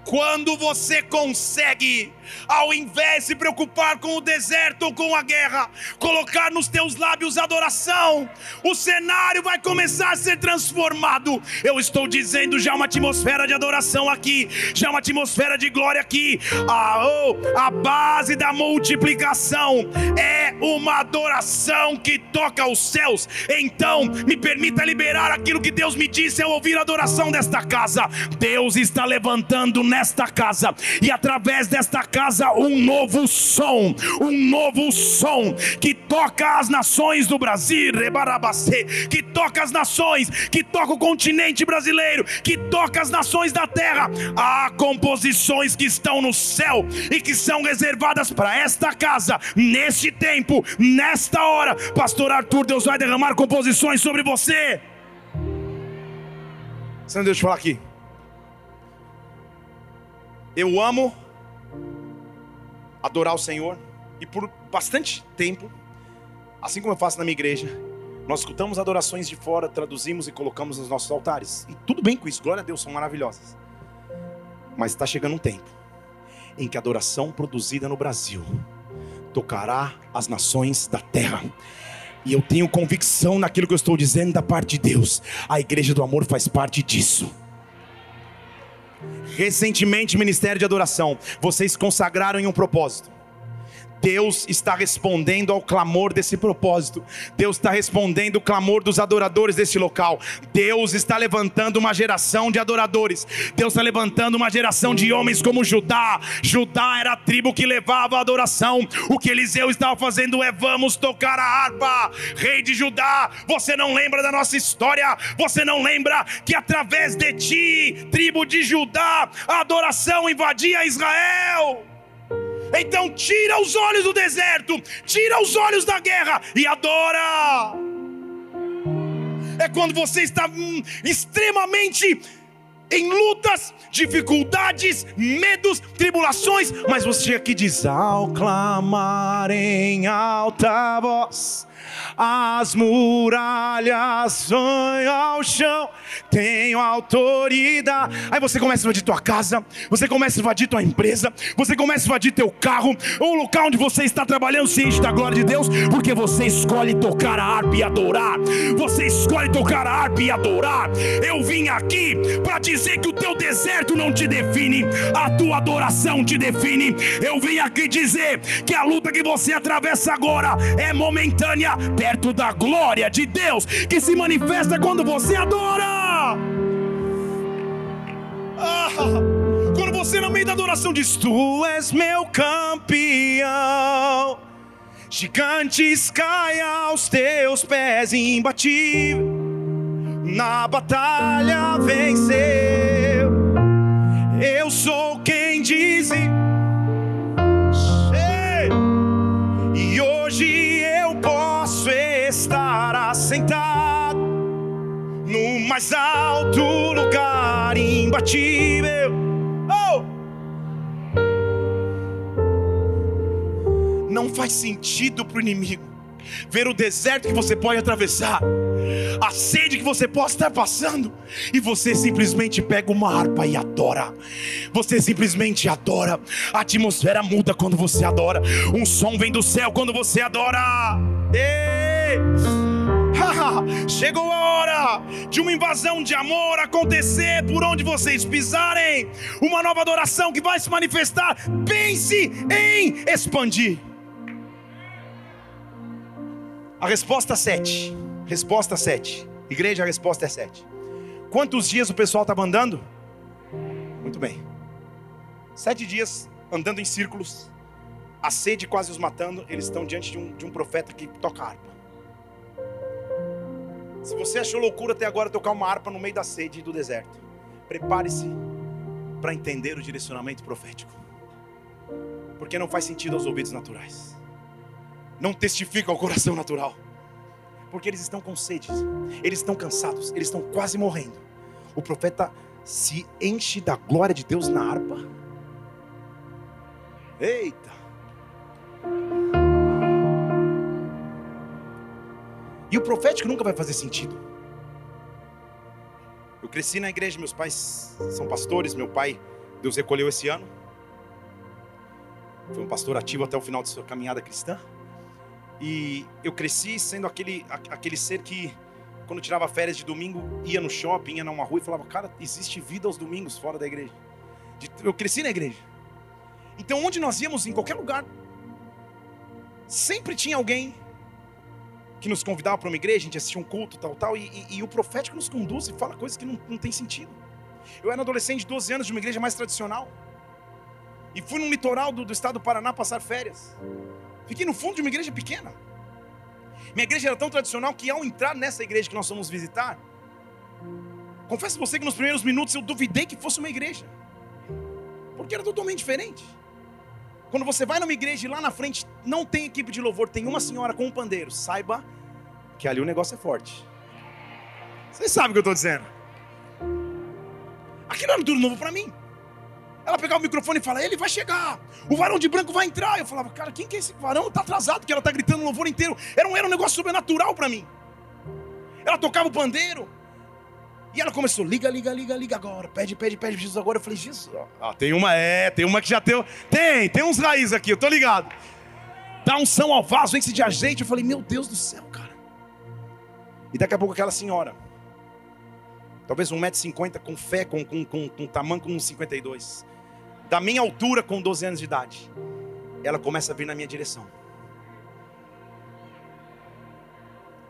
Quando você consegue, ao invés de se preocupar com o deserto ou com a guerra, colocar nos teus lábios adoração, o cenário vai começar a ser transformado. Eu estou dizendo já uma atmosfera de adoração aqui, já uma atmosfera de glória aqui. Ah, oh, a base da multiplicação é uma adoração que toca os céus. Então, me permita liberar aquilo que Deus me disse ao ouvir a adoração desta casa. Deus está levantando nesta casa e através desta casa um novo som, um novo som que toca as nações do Brasil, que toca as nações, que toca o continente brasileiro, que toca as nações da terra. Há composições que estão no céu e que são reservadas para esta casa, neste tempo, nesta hora. Pastor Arthur, Deus vai derramar composições sobre você. Senhor, deixa eu falar aqui. Eu amo adorar o Senhor e por bastante tempo, assim como eu faço na minha igreja, nós escutamos adorações de fora, traduzimos e colocamos nos nossos altares. E tudo bem com isso, glória a Deus, são maravilhosas. Mas está chegando um tempo em que a adoração produzida no Brasil tocará as nações da terra. E eu tenho convicção naquilo que eu estou dizendo da parte de Deus. A igreja do amor faz parte disso. Recentemente, Ministério de Adoração, vocês consagraram em um propósito. Deus está respondendo ao clamor desse propósito. Deus está respondendo o clamor dos adoradores desse local. Deus está levantando uma geração de adoradores. Deus está levantando uma geração de homens como Judá. Judá era a tribo que levava a adoração. O que Eliseu estava fazendo é: vamos tocar a harpa. Rei de Judá, você não lembra da nossa história? Você não lembra que através de ti, tribo de Judá, a adoração invadia Israel? Então tira os olhos do deserto, tira os olhos da guerra e adora. É quando você está hum, extremamente em lutas, dificuldades, medos, tribulações, mas você aqui diz: ao clamar em alta voz as muralhas vão ao chão, tenho autoridade. Aí você começa a invadir tua casa, você começa a invadir tua empresa, você começa a invadir teu carro, o local onde você está trabalhando, ciente da glória de Deus, porque você escolhe tocar a harpa e adorar. Você escolhe tocar a harpa e adorar. Eu vim aqui para dizer que o teu deserto não te define, a tua adoração te define. Eu vim aqui dizer que a luta que você atravessa agora é momentânea, perto da glória de Deus que se manifesta quando você adora. Ah, quando você, no meio da adoração, diz: Tu és meu campeão. Gigantes caem aos teus pés imbatível. Na batalha venceu. Eu sou quem diz. E hoje estar assentado no mais alto lugar imbatível. Oh! Não faz sentido para o inimigo ver o deserto que você pode atravessar, a sede que você possa estar passando, e você simplesmente pega uma harpa e adora. Você simplesmente adora. A atmosfera muda quando você adora. Um som vem do céu quando você adora. Ei! Chegou a hora de uma invasão de amor acontecer por onde vocês pisarem. Uma nova adoração que vai se manifestar. Pense em expandir. A resposta 7. Resposta 7. Igreja, a resposta é 7. Quantos dias o pessoal estava andando? Muito bem. Sete dias andando em círculos, a sede quase os matando, eles estão diante de um, de um profeta que toca harpa. Se você achou loucura até agora tocar uma harpa no meio da sede do deserto, prepare-se para entender o direcionamento profético. Porque não faz sentido aos ouvidos naturais. Não testifica ao coração natural. Porque eles estão com sede, eles estão cansados, eles estão quase morrendo. O profeta se enche da glória de Deus na harpa. Eita! E o profético nunca vai fazer sentido. Eu cresci na igreja, meus pais são pastores, meu pai, Deus recolheu esse ano. Foi um pastor ativo até o final de sua caminhada cristã. E eu cresci sendo aquele, aquele ser que, quando tirava férias de domingo, ia no shopping, ia numa rua e falava: Cara, existe vida aos domingos fora da igreja. Eu cresci na igreja. Então, onde nós íamos, em qualquer lugar, sempre tinha alguém que nos convidava para uma igreja, a gente assistia um culto, tal, tal, e, e, e o profético nos conduz e fala coisas que não, não tem sentido. Eu era adolescente de 12 anos de uma igreja mais tradicional. E fui no litoral do, do estado do Paraná passar férias. Fiquei no fundo de uma igreja pequena. Minha igreja era tão tradicional que ao entrar nessa igreja que nós fomos visitar, confesso a você que nos primeiros minutos eu duvidei que fosse uma igreja. Porque era totalmente diferente. Quando você vai numa igreja e lá na frente não tem equipe de louvor, tem uma senhora com um pandeiro, saiba que ali o negócio é forte. Vocês sabem o que eu estou dizendo. Aquilo era tudo novo para mim. Ela pegava o microfone e falava, ele vai chegar, o varão de branco vai entrar. Eu falava, cara, quem que é esse varão? Está atrasado, que ela está gritando o louvor inteiro. Era um, era um negócio sobrenatural para mim. Ela tocava o pandeiro. E ela começou, liga, liga, liga, liga agora. Pede, pede, pede Jesus agora. Eu falei, Jesus. Ó, tem uma, é, tem uma que já tem. Tem, tem uns raízes aqui, eu tô ligado. Dá um são ao vaso, esse de azeite. Eu falei, meu Deus do céu, cara. E daqui a pouco aquela senhora, talvez 1,50m, com fé, com, com, com, com tamanho com 52 da minha altura com 12 anos de idade, ela começa a vir na minha direção.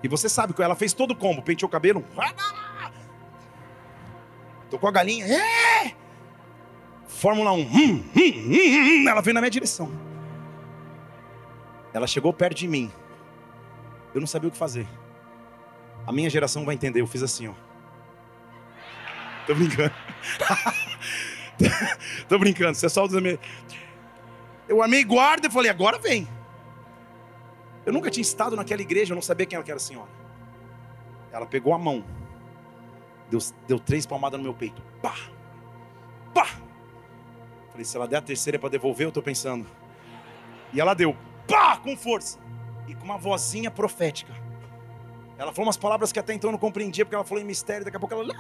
E você sabe que ela fez todo o combo, penteou o cabelo, tocou a galinha, é! Fórmula 1, hum, hum, hum, ela veio na minha direção. Ela chegou perto de mim. Eu não sabia o que fazer. A minha geração vai entender. Eu fiz assim, ó. Tô brincando. Tô brincando, você é só amigos. Eu amei guarda e falei, agora vem. Eu nunca tinha estado naquela igreja, eu não sabia quem era aquela senhora. Ela pegou a mão, deu, deu três palmadas no meu peito. Pá! Pá! Falei, se ela der a terceira é para devolver, eu estou pensando. E ela deu, pá! Com força. E com uma vozinha profética. Ela falou umas palavras que até então eu não compreendia, porque ela falou em mistério, daqui a pouco ela.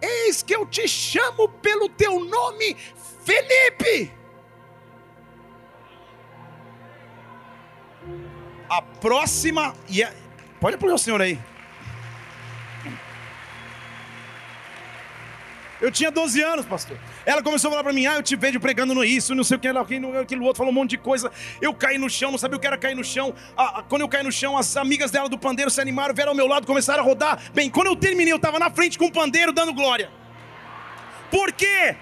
Eis que eu te chamo pelo teu nome, Felipe. A próxima. E a, pode apoiar o senhor aí. Eu tinha 12 anos, pastor. Ela começou a falar para mim: ah, eu te vejo pregando no isso, não sei o que, aquilo, aquilo outro, falou um monte de coisa. Eu caí no chão, não sabia o que era cair no chão. Ah, quando eu caí no chão, as amigas dela do pandeiro se animaram, vieram ao meu lado, começaram a rodar. Bem, quando eu terminei, eu estava na frente com o pandeiro dando glória. Por quê?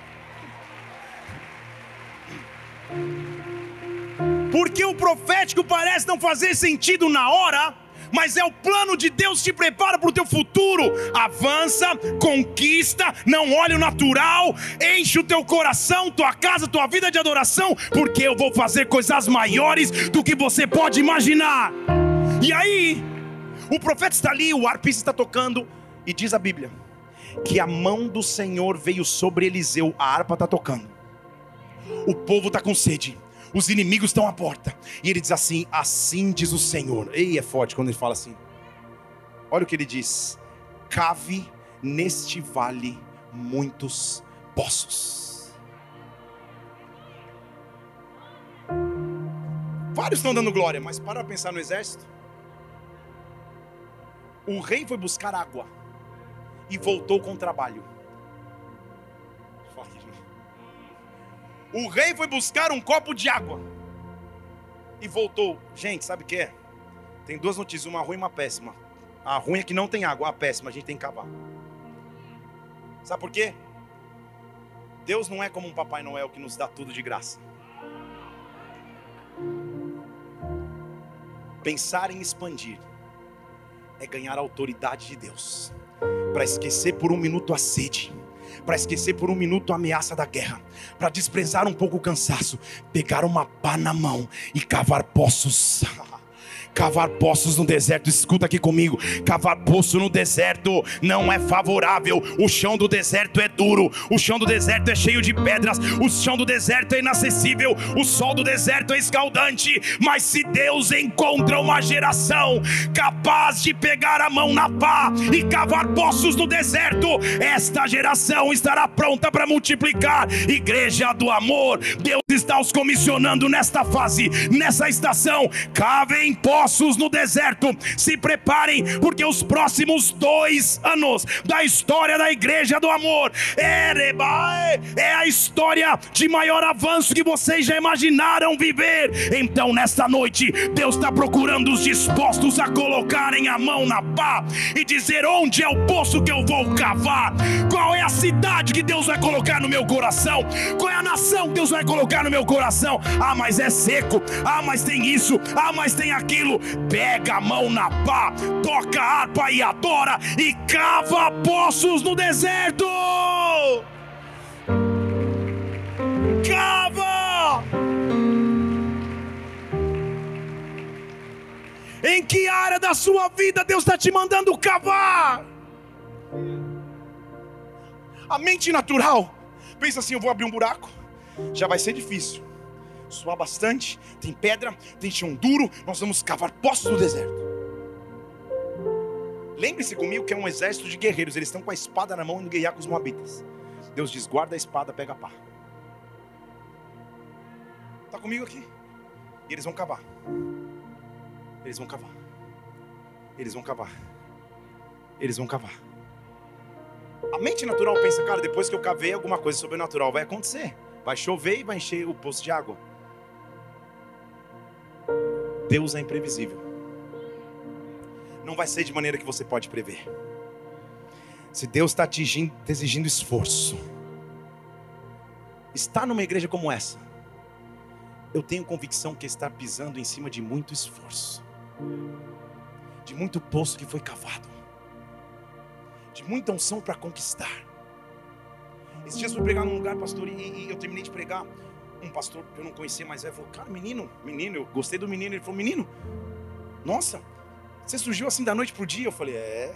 Porque o profético parece não fazer sentido na hora mas é o plano de Deus te prepara para o teu futuro. Avança, conquista, não olhe o natural, enche o teu coração, tua casa, tua vida de adoração, porque eu vou fazer coisas maiores do que você pode imaginar. E aí, o profeta está ali, o arpista está tocando, e diz a Bíblia que a mão do Senhor veio sobre Eliseu, a harpa está tocando, o povo está com sede os inimigos estão à porta. E ele diz assim: Assim diz o Senhor. Ei, é forte quando ele fala assim. Olha o que ele diz: Cave neste vale muitos poços. Vários estão dando glória, mas para pensar no exército. O rei foi buscar água e voltou com trabalho. O rei foi buscar um copo de água e voltou. Gente, sabe o que é? Tem duas notícias, uma ruim e uma péssima. A ruim é que não tem água, a péssima a gente tem que cavar. Sabe por quê? Deus não é como um Papai Noel que nos dá tudo de graça. Pensar em expandir é ganhar a autoridade de Deus, para esquecer por um minuto a sede, para esquecer por um minuto a ameaça da guerra, para desprezar um pouco o cansaço, pegar uma pá na mão e cavar poços. Cavar poços no deserto, escuta aqui comigo. Cavar poço no deserto não é favorável. O chão do deserto é duro. O chão do deserto é cheio de pedras. O chão do deserto é inacessível. O sol do deserto é escaldante. Mas se Deus encontra uma geração capaz de pegar a mão na pá e cavar poços no deserto, esta geração estará pronta para multiplicar. Igreja do amor, Deus está os comissionando nesta fase, nessa estação. Cavem poços ossos no deserto. Se preparem, porque os próximos dois anos da história da igreja do amor é, a história de maior avanço que vocês já imaginaram viver. Então, nesta noite, Deus está procurando os dispostos a colocarem a mão na pá e dizer onde é o poço que eu vou cavar, qual é a cidade que Deus vai colocar no meu coração, qual é a nação que Deus vai colocar no meu coração. Ah, mas é seco, ah, mas tem isso, ah, mas tem aquilo pega a mão na pá, toca a harpa e adora e cava poços no deserto. Cava! Em que área da sua vida Deus está te mandando cavar? A mente natural pensa assim: eu vou abrir um buraco, já vai ser difícil suar bastante, tem pedra, tem chão duro, nós vamos cavar poços no deserto. Lembre-se comigo que é um exército de guerreiros, eles estão com a espada na mão indo guerrear com os moabitas. Deus diz: guarda a espada, pega a pá. Está comigo aqui? E eles vão cavar. Eles vão cavar. Eles vão cavar. Eles vão cavar. A mente natural pensa, cara, depois que eu cavei, alguma coisa sobrenatural vai acontecer. Vai chover e vai encher o poço de água. Deus é imprevisível. Não vai ser de maneira que você pode prever. Se Deus está te exigindo esforço, está numa igreja como essa, eu tenho convicção que está pisando em cima de muito esforço, de muito poço que foi cavado, de muita unção para conquistar. Esses dias eu fui pregar num lugar, pastor, e, e eu terminei de pregar um pastor que eu não conhecia mais velho falou: Cara, menino, menino, eu gostei do menino. Ele falou: Menino, nossa, você surgiu assim da noite pro dia? Eu falei: É.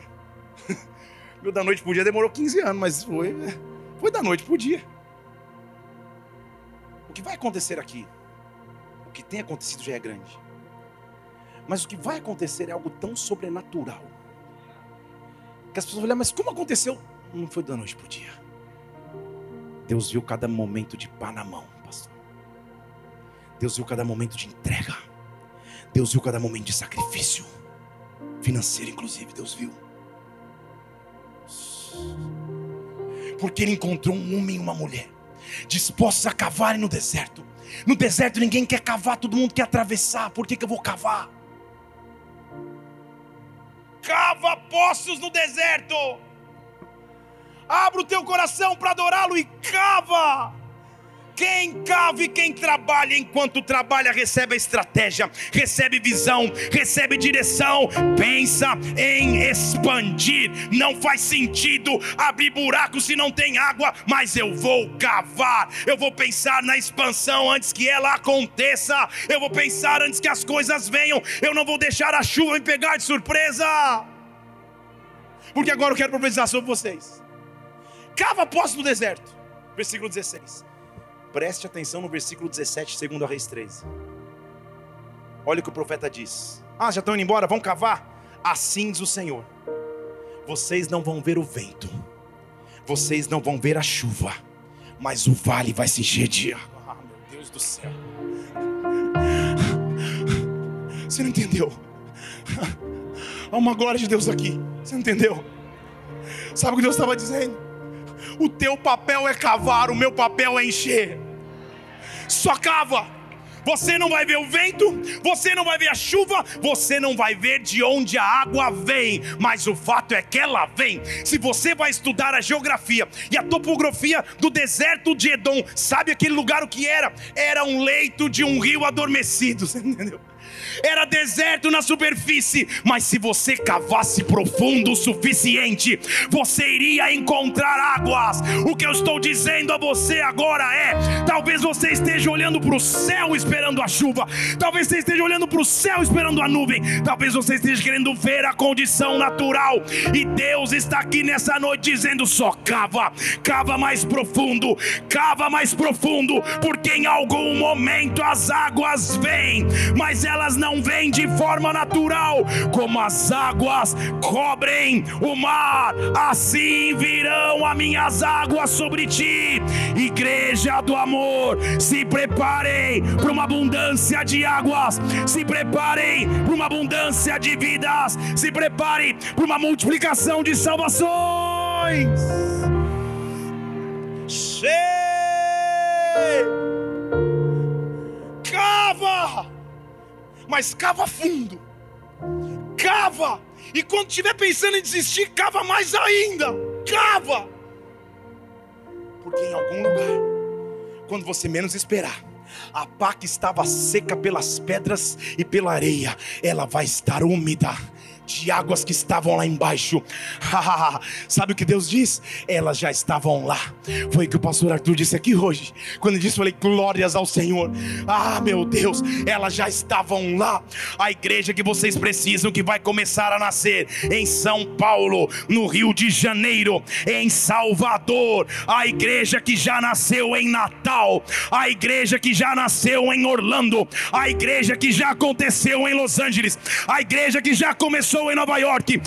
Meu da noite pro dia demorou 15 anos, mas foi, foi da noite pro dia. O que vai acontecer aqui? O que tem acontecido já é grande. Mas o que vai acontecer é algo tão sobrenatural. Que as pessoas olham, mas como aconteceu? Não foi da noite pro dia. Deus viu cada momento de pá na mão. Deus viu cada momento de entrega. Deus viu cada momento de sacrifício. Financeiro, inclusive, Deus viu. Porque ele encontrou um homem e uma mulher dispostos a cavarem no deserto. No deserto ninguém quer cavar, todo mundo quer atravessar. Por que, que eu vou cavar? Cava poços no deserto. Abra o teu coração para adorá-lo e cava. Quem cava e quem trabalha, enquanto trabalha, recebe a estratégia, recebe visão, recebe direção, pensa em expandir. Não faz sentido abrir buraco se não tem água, mas eu vou cavar, eu vou pensar na expansão antes que ela aconteça, eu vou pensar antes que as coisas venham, eu não vou deixar a chuva me pegar de surpresa. Porque agora eu quero profetizar sobre vocês. Cava poço no deserto. Versículo 16. Preste atenção no versículo 17, segundo a Reis 13. Olha o que o profeta diz. Ah, já estão indo embora? Vão cavar? Assim diz o Senhor: Vocês não vão ver o vento, vocês não vão ver a chuva, mas o vale vai se encher de água. Ah, meu Deus do céu. Você não entendeu? Há uma glória de Deus aqui. Você não entendeu? Sabe o que Deus estava dizendo? O teu papel é cavar, o meu papel é encher. Só cava. Você não vai ver o vento, você não vai ver a chuva, você não vai ver de onde a água vem, mas o fato é que ela vem. Se você vai estudar a geografia e a topografia do deserto de Edom, sabe aquele lugar o que era? Era um leito de um rio adormecido, entendeu? Era deserto na superfície, mas se você cavasse profundo o suficiente, você iria encontrar águas. O que eu estou dizendo a você agora é: talvez você esteja olhando para o céu esperando a chuva, talvez você esteja olhando para o céu esperando a nuvem, talvez você esteja querendo ver a condição natural, e Deus está aqui nessa noite dizendo: só cava, cava mais profundo, cava mais profundo, porque em algum momento as águas vêm, mas elas não vêm de forma natural, como as águas cobrem o mar, assim virão as minhas águas sobre ti. Igreja do amor, se preparem para uma abundância de águas, se preparem para uma abundância de vidas, se preparem para uma multiplicação de salvações. Cheio! Cava! Mas cava fundo. Cava. E quando estiver pensando em desistir, cava mais ainda. Cava. Porque em algum lugar, quando você menos esperar, a pá que estava seca pelas pedras e pela areia, ela vai estar úmida de águas que estavam lá embaixo. Sabe o que Deus diz? Elas já estavam lá. Foi o que o pastor Arthur disse aqui hoje. Quando ele disse, falei, glórias ao Senhor. Ah, meu Deus, elas já estavam lá. A igreja que vocês precisam, que vai começar a nascer em São Paulo, no Rio de Janeiro, em Salvador. A igreja que já nasceu em Natal. A igreja que já nasceu em Orlando. A igreja que já aconteceu em Los Angeles. A igreja que já começou em Nova York.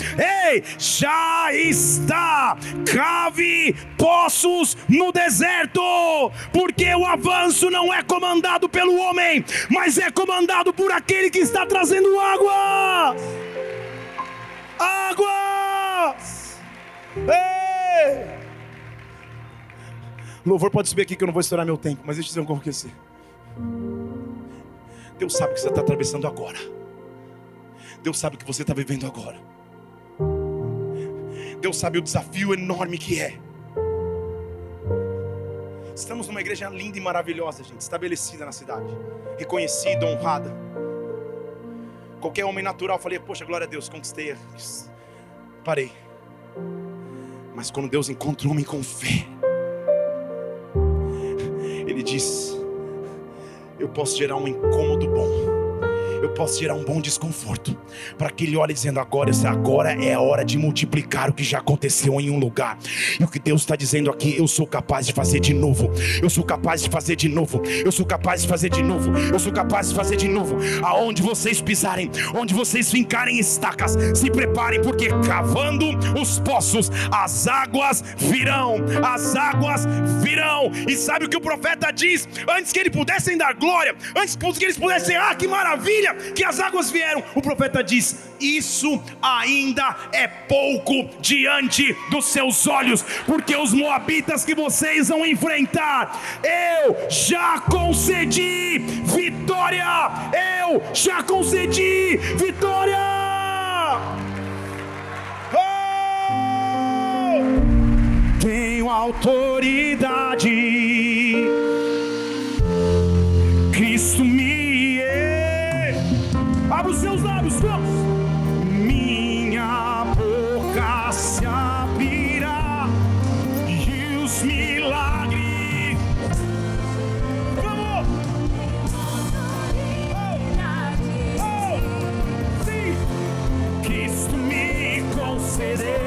Ei, já está. Cave poços no deserto, porque o avanço não é comandado pelo homem, mas é comandado por aquele que está trazendo água. Águas! Ei! Louvor pode subir aqui que eu não vou estourar meu tempo, mas deixa eu dizer um. Deus sabe o que você está atravessando agora. Deus sabe o que você está vivendo agora. Deus sabe o desafio enorme que é. Estamos numa igreja linda e maravilhosa, gente, estabelecida na cidade, reconhecida, honrada. Qualquer homem natural, falei, poxa, glória a Deus, conquistei. Parei. Mas quando Deus encontra um homem com fé, Ele diz: Eu posso gerar um incômodo bom eu posso gerar um bom desconforto. Para que ele olhe dizendo: agora, agora é a hora de multiplicar o que já aconteceu em um lugar. E o que Deus está dizendo aqui, eu sou capaz de fazer de novo. Eu sou capaz de fazer de novo. Eu sou capaz de fazer de novo. Eu sou capaz de fazer de novo. Aonde vocês pisarem, onde vocês fincarem estacas, se preparem, porque cavando os poços, as águas virão. As águas virão. E sabe o que o profeta diz? Antes que eles pudessem dar glória, antes que eles pudessem, ah, que maravilha! Que as águas vieram, o profeta diz: Isso ainda é pouco diante dos seus olhos, porque os moabitas que vocês vão enfrentar, eu já concedi vitória, eu já concedi vitória. Oh! Tenho autoridade. Cristo me Minha boca se abrirá e os milagres. Vamos! Oh, oh, sim. Cristo me conceder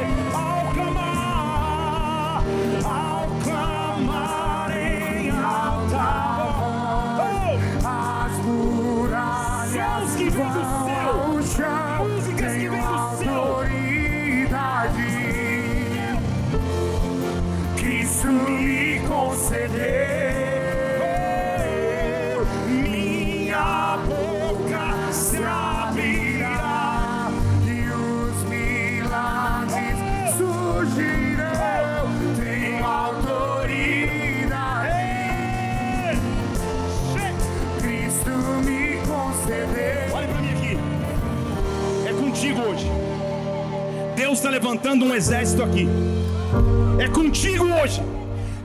levantando um exército aqui. É contigo hoje.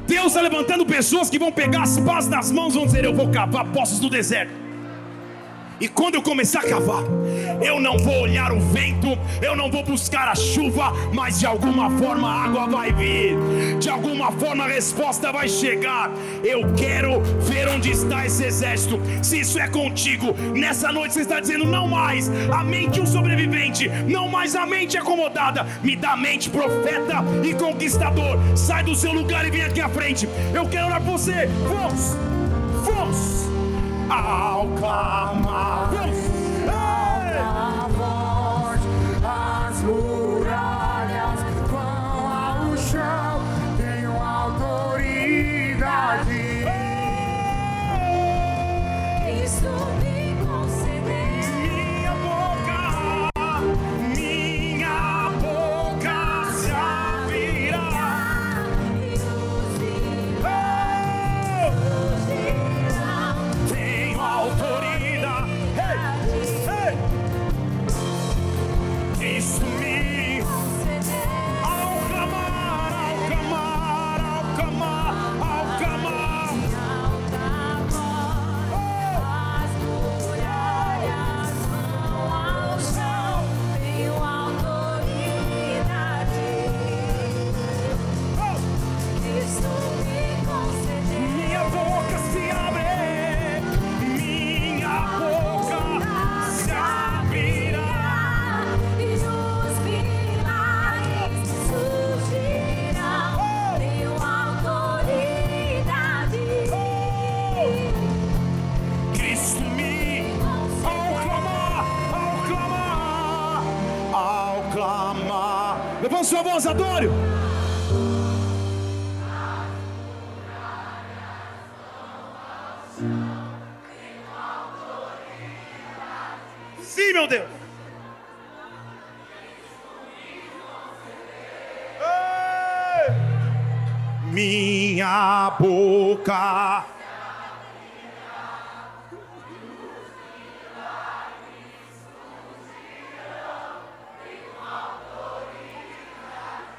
Deus está levantando pessoas que vão pegar as pás nas mãos e vão dizer: Eu vou cavar poços no deserto. E quando eu começar a cavar, eu não vou olhar o vento, eu não vou buscar a chuva, mas de alguma forma a água vai vir, de alguma forma a resposta vai chegar. Eu quero ver onde está esse exército. Se isso é contigo, nessa noite você está dizendo: não mais a mente um sobrevivente, não mais a mente acomodada, me dá mente profeta e conquistador. Sai do seu lugar e vem aqui à frente. Eu quero orar por você. Vamos, vamos ao. Levanta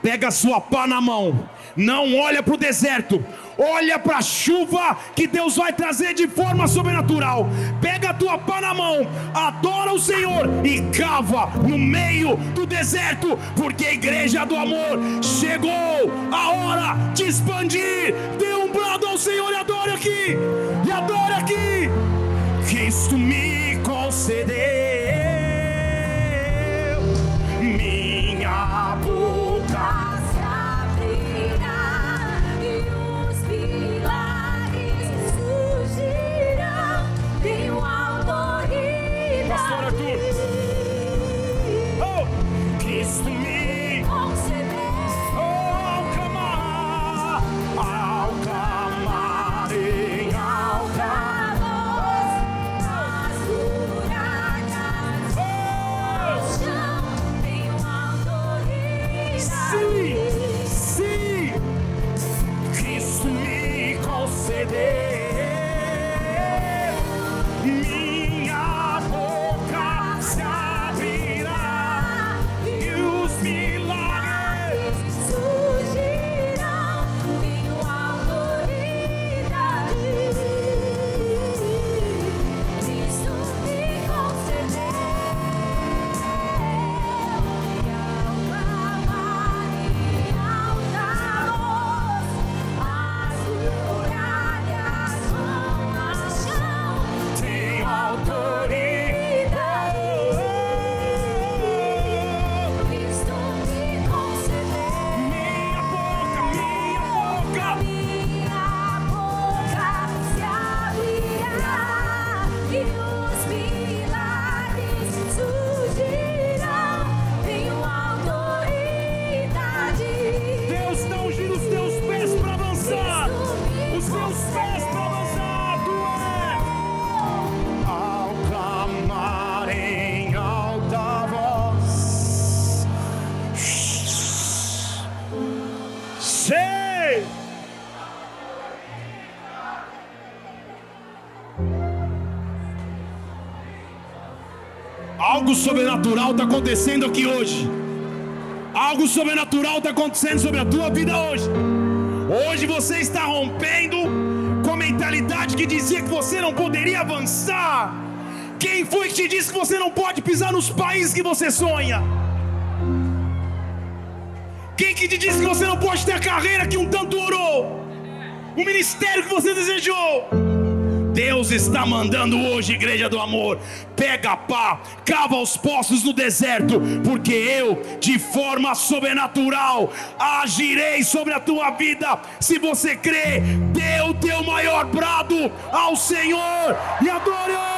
Pega a sua pá na mão. Não olha para o deserto. Olha para a chuva que Deus vai trazer de forma sobrenatural. Pega a tua pá na mão. Adora o Senhor e cava no meio do deserto, porque a igreja do amor chegou a hora de expandir. Dê um brado ao Senhor e adore aqui. E adore aqui. Cristo me concedeu sobrenatural está acontecendo aqui hoje. Algo sobrenatural está acontecendo sobre a tua vida hoje. Hoje você está rompendo com a mentalidade que dizia que você não poderia avançar. Quem foi que te disse que você não pode pisar nos países que você sonha? Quem que te disse que você não pode ter a carreira que um tanto orou? O ministério que você desejou? Deus está mandando hoje, igreja do amor, pega a pá, cava os poços no deserto, porque eu, de forma sobrenatural, agirei sobre a tua vida. Se você crê, dê o teu maior brado ao Senhor e adore.